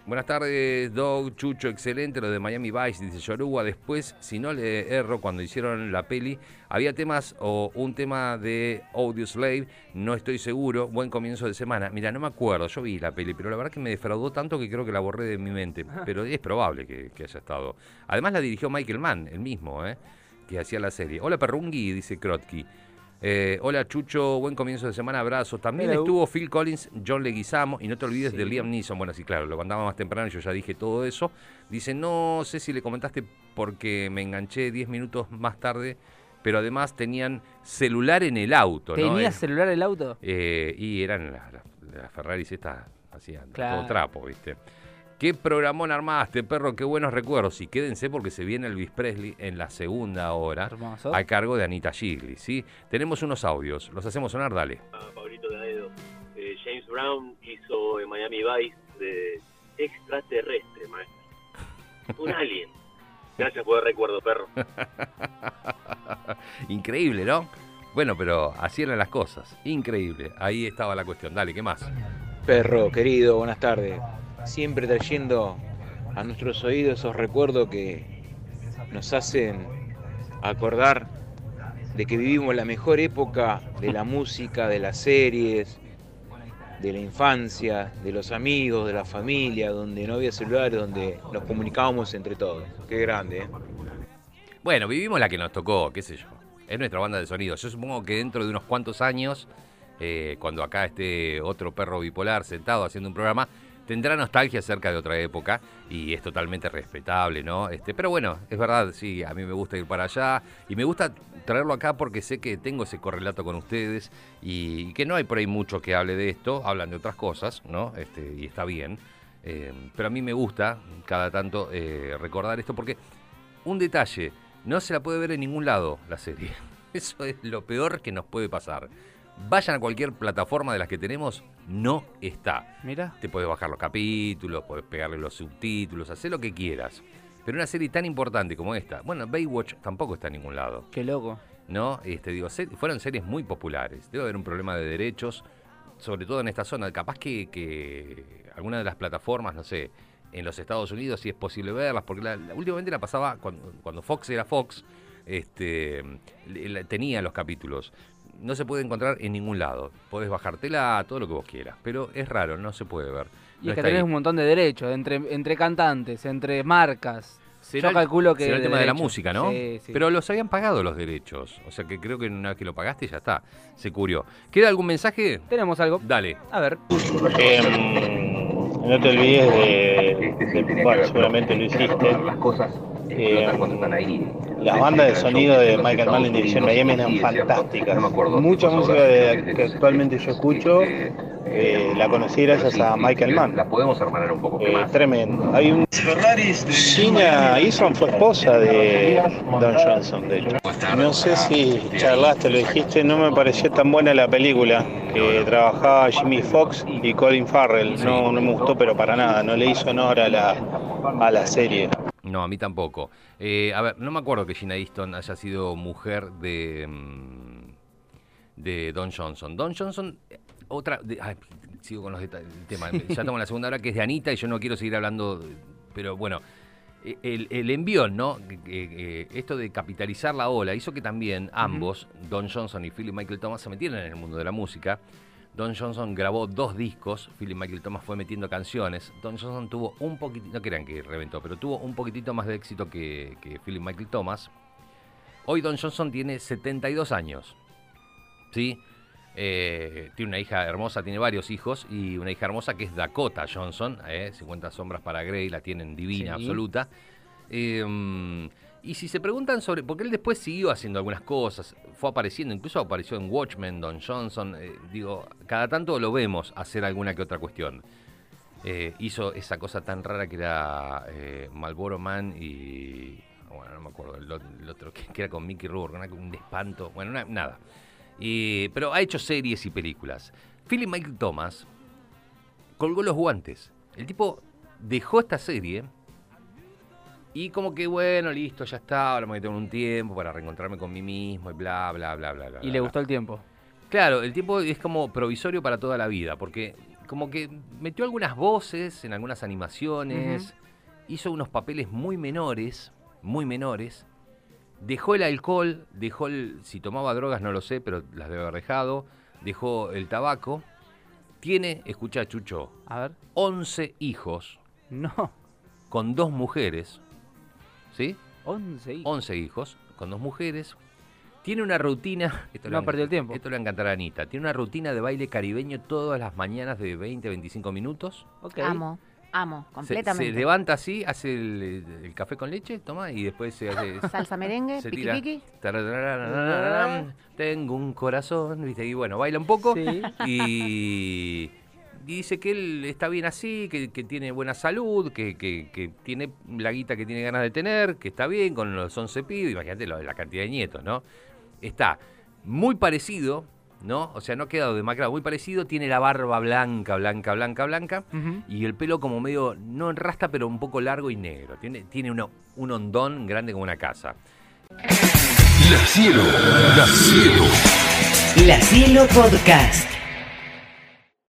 Buenas tardes, Doug, Chucho, excelente, lo de Miami Vice, dice Yoruba. Después, si no le erro, cuando hicieron la peli, había temas o un tema de Audio Slave, no estoy seguro, buen comienzo de semana. Mira, no me acuerdo, yo vi la peli, pero la verdad que me defraudó tanto que creo que la borré de mi mente, pero es probable que, que haya estado. Además la dirigió Michael Mann, el mismo, ¿eh? que hacía la serie. Hola Perrungui, dice Krotki. Eh, hola Chucho, buen comienzo de semana, abrazos. También Hello. estuvo Phil Collins, John Leguizamo y no te olvides de Liam Neeson. Bueno, sí, claro, lo mandaba más temprano y yo ya dije todo eso. Dice, no sé si le comentaste porque me enganché 10 minutos más tarde, pero además tenían celular en el auto, ¿no? ¿Tenía Eh, celular el auto? eh, y eran las, las- las Ferraris estas, hacían Claro. todo trapo, ¿viste? ¿Qué programón armaste, perro? Qué buenos recuerdos. Y quédense porque se viene Elvis Presley en la segunda hora Hermoso. a cargo de Anita Gigli, ¿sí? Tenemos unos audios, los hacemos sonar, dale. Pablito Daedo. Eh, James Brown hizo en Miami Vice de extraterrestre, maestro. Un alien. Gracias por el recuerdo, perro. Increíble, ¿no? Bueno, pero así eran las cosas. Increíble. Ahí estaba la cuestión. Dale, ¿qué más? Perro, querido, buenas tardes. Siempre trayendo a nuestros oídos esos recuerdos que nos hacen acordar de que vivimos la mejor época de la música, de las series, de la infancia, de los amigos, de la familia, donde no había celulares, donde nos comunicábamos entre todos. Qué grande, ¿eh? Bueno, vivimos la que nos tocó, qué sé yo. Es nuestra banda de sonido. Yo supongo que dentro de unos cuantos años, eh, cuando acá esté otro perro bipolar sentado haciendo un programa, tendrá nostalgia acerca de otra época y es totalmente respetable, ¿no? Este, pero bueno, es verdad, sí, a mí me gusta ir para allá y me gusta traerlo acá porque sé que tengo ese correlato con ustedes y que no hay por ahí mucho que hable de esto, hablan de otras cosas, ¿no? Este, y está bien. Eh, pero a mí me gusta cada tanto eh, recordar esto porque un detalle, no se la puede ver en ningún lado la serie. Eso es lo peor que nos puede pasar. Vayan a cualquier plataforma de las que tenemos, no está. Mira. Te puedes bajar los capítulos, puedes pegarle los subtítulos, hacer lo que quieras. Pero una serie tan importante como esta, bueno, Baywatch tampoco está en ningún lado. Qué loco. ¿No? Este, digo, fueron series muy populares. Debe haber un problema de derechos, sobre todo en esta zona. Capaz que, que alguna de las plataformas, no sé, en los Estados Unidos sí es posible verlas, porque la- la- últimamente la pasaba cuando, cuando Fox era Fox, este, la- tenía los capítulos. No se puede encontrar en ningún lado. Podés bajártela, todo lo que vos quieras, pero es raro, no se puede ver. Y No es que tenés ahí. un montón de derechos, entre, entre cantantes, entre marcas. Será Yo calculo que. será el tema de la música, ¿no? Sí, sí. Pero los habían pagado los derechos. O sea que creo que una vez que lo pagaste ya está. Se curió. ¿Queda algún mensaje? Tenemos algo. Dale. A ver. Em, no te olvides de, de- bueno, seguramente lo hiciste. Em, las bandas de sonido de Michael Mann en División Miami eran fantásticas. Mucha música de- que actualmente yo escucho eh, la conocí gracias a Michael Mann. La podemos armar un poco más. Tremendo. Hay un Gina Easton fue esposa de Don Johnson, de hecho. No sé si charlaste, lo dijiste, no me pareció tan buena la película que trabajaba Jimmy Fox y Colin Farrell. No, no me gustó, pero para nada, no le hizo honor a la, a la serie. No, a mí tampoco. Eh, a ver, no me acuerdo que Gina Easton haya sido mujer de, mm, de Don Johnson. Don Johnson, eh, otra... de- ay, sigo con los detalles del tema. Ya estamos en la segunda hora que es de Anita y yo no quiero seguir hablando, pero bueno. eh, el, el envión, ¿no? Que esto de capitalizar la ola hizo que también ambos, Don Johnson y Philip Michael Thomas, se metieran en el mundo de la música. Don Johnson grabó dos discos, Philip Michael Thomas fue metiendo canciones. Don Johnson tuvo un poquitito, no crean que reventó, pero tuvo un poquitito más de éxito que, que Philip Michael Thomas. Hoy Don Johnson tiene 72 años. ¿Sí? Eh, tiene una hija hermosa, tiene varios hijos y una hija hermosa que es Dakota Johnson, eh, 50 sombras para Grey, la tienen divina, Sí. absoluta. Eh, y si se preguntan sobre, porque él después siguió haciendo algunas cosas, fue apareciendo, incluso apareció en Watchmen, Don Johnson, eh, digo, cada tanto lo vemos hacer alguna que otra cuestión. Eh, hizo esa cosa tan rara que era eh, Marlboro Man y, bueno, no me acuerdo, el, otro que, era con Mickey Rourke, un espanto, bueno, nada. Pero ha hecho series y películas. Philip Michael Thomas colgó los guantes. El tipo dejó esta serie y como que, bueno, listo, ya está, ahora me voy a tomar un tiempo para reencontrarme con mí mismo y bla, bla, bla, bla, bla. Y bla, le bla. gustó el tiempo. Claro, el tiempo es como provisorio para toda la vida, porque como que metió algunas voces en algunas animaciones, hizo unos papeles muy menores, muy menores, dejó el alcohol, dejó el, si tomaba drogas no lo sé, pero las debe haber dejado, dejó el tabaco, tiene, escucha Chucho, A ver. 11 hijos, no, con dos mujeres, ¿sí? 11 hijos. 11 hijos, con dos mujeres. Tiene una rutina. Esto le No va a- perdió el tiempo. Esto le va a encantar a Anita. Tiene una rutina de baile caribeño todas las mañanas de 20 25 minutos. Amo, amo, Se, completamente. se levanta así, hace el, el café con leche, toma, y después se hace. Salsa merengue, se piqui tira. piqui. Tengo un corazón, ¿viste? Y bueno, baila un poco. Sí. Y. y dice que él está bien así, que, que tiene buena salud, que, que- que tiene la guita que tiene ganas de tener, que está bien con los 11 pibes, imagínate la cantidad de nietos, ¿no? Está muy parecido, ¿no? O sea, no ha quedado demacrado, muy parecido, tiene la barba blanca, blanca, blanca, blanca, y el pelo como medio, no en rasta, pero un poco largo y negro. Tiene, tiene uno- un hondón grande como una casa. La Cielo. La Cielo. La Cielo Podcast.